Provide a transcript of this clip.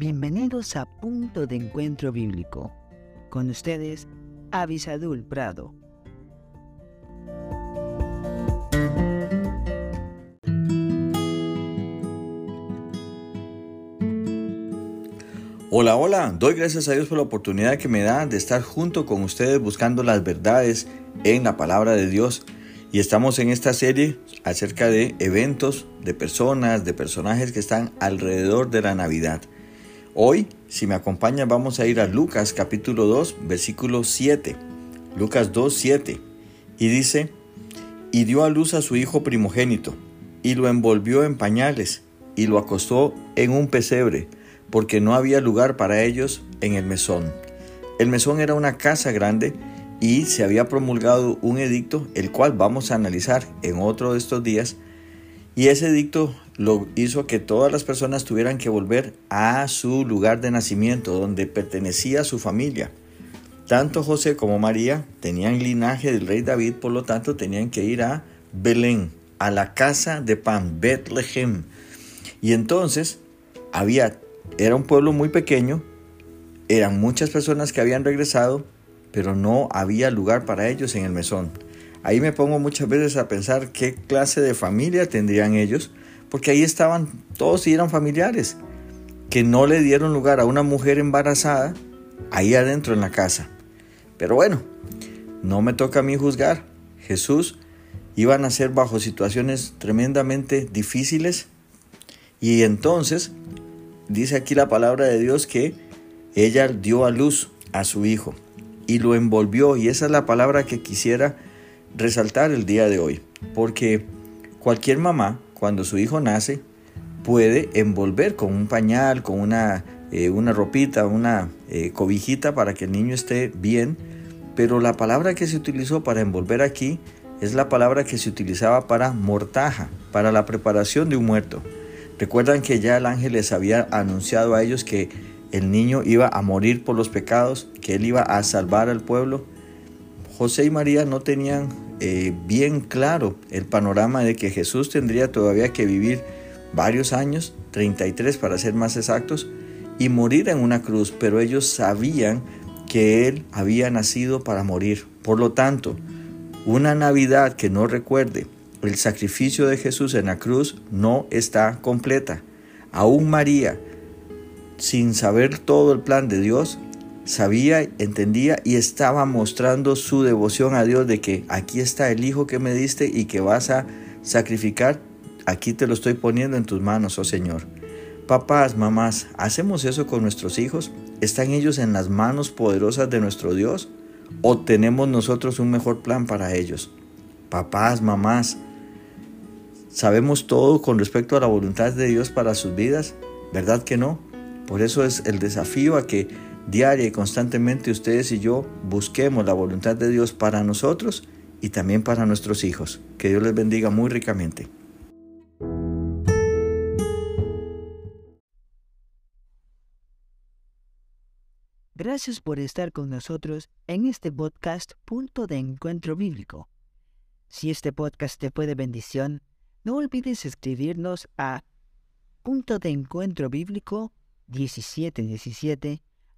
Bienvenidos a Punto de Encuentro Bíblico. Con ustedes, Avisadul Prado. Hola, hola, doy gracias a Dios por la oportunidad que me da de estar junto con ustedes buscando las verdades en la palabra de Dios. Y estamos en esta serie acerca de eventos, de personas, de personajes que están alrededor de la Navidad. Hoy, si me acompañan, vamos a ir a Lucas capítulo 2, versículo 7. Lucas 2, 7. Y dice, y dio a luz a su hijo primogénito, y lo envolvió en pañales, y lo acostó en un pesebre, porque no había lugar para ellos en el mesón. El mesón era una casa grande, y se había promulgado un edicto, el cual vamos a analizar en otro de estos días, y ese edicto lo hizo que todas las personas tuvieran que volver a su lugar de nacimiento, donde pertenecía su familia. Tanto José como María tenían linaje del rey David, por lo tanto tenían que ir a Belén, a la casa de pan, Bethlehem. Y entonces había, era un pueblo muy pequeño, eran muchas personas que habían regresado, pero no había lugar para ellos en el mesón. Ahí me pongo muchas veces a pensar qué clase de familia tendrían ellos, porque ahí estaban todos y eran familiares, que no le dieron lugar a una mujer embarazada ahí adentro en la casa. Pero bueno, no me toca a mí juzgar. Jesús iba a nacer bajo situaciones tremendamente difíciles y entonces dice aquí la palabra de Dios que ella dio a luz a su hijo y lo envolvió y esa es la palabra que quisiera resaltar el día de hoy porque cualquier mamá cuando su hijo nace, puede envolver con un pañal, con una, eh, una ropita, una eh, cobijita para que el niño esté bien. Pero la palabra que se utilizó para envolver aquí es la palabra que se utilizaba para mortaja, para la preparación de un muerto. Recuerdan que ya el ángel les había anunciado a ellos que el niño iba a morir por los pecados, que él iba a salvar al pueblo. José y María no tenían eh, bien claro el panorama de que Jesús tendría todavía que vivir varios años, 33 para ser más exactos, y morir en una cruz, pero ellos sabían que Él había nacido para morir. Por lo tanto, una Navidad que no recuerde el sacrificio de Jesús en la cruz no está completa. Aún María, sin saber todo el plan de Dios, sabía, entendía y estaba mostrando su devoción a Dios de que aquí está el hijo que me diste y que vas a sacrificar, aquí te lo estoy poniendo en tus manos, oh Señor. Papás, mamás, ¿hacemos eso con nuestros hijos? ¿Están ellos en las manos poderosas de nuestro Dios? ¿O tenemos nosotros un mejor plan para ellos? Papás, mamás, ¿sabemos todo con respecto a la voluntad de Dios para sus vidas? ¿Verdad que no? Por eso es el desafío a que diaria y constantemente ustedes y yo busquemos la voluntad de Dios para nosotros y también para nuestros hijos. Que Dios les bendiga muy ricamente. Gracias por estar con nosotros en este podcast Punto de Encuentro Bíblico. Si este podcast te fue de bendición, no olvides escribirnos a punto de encuentro bíblico 1717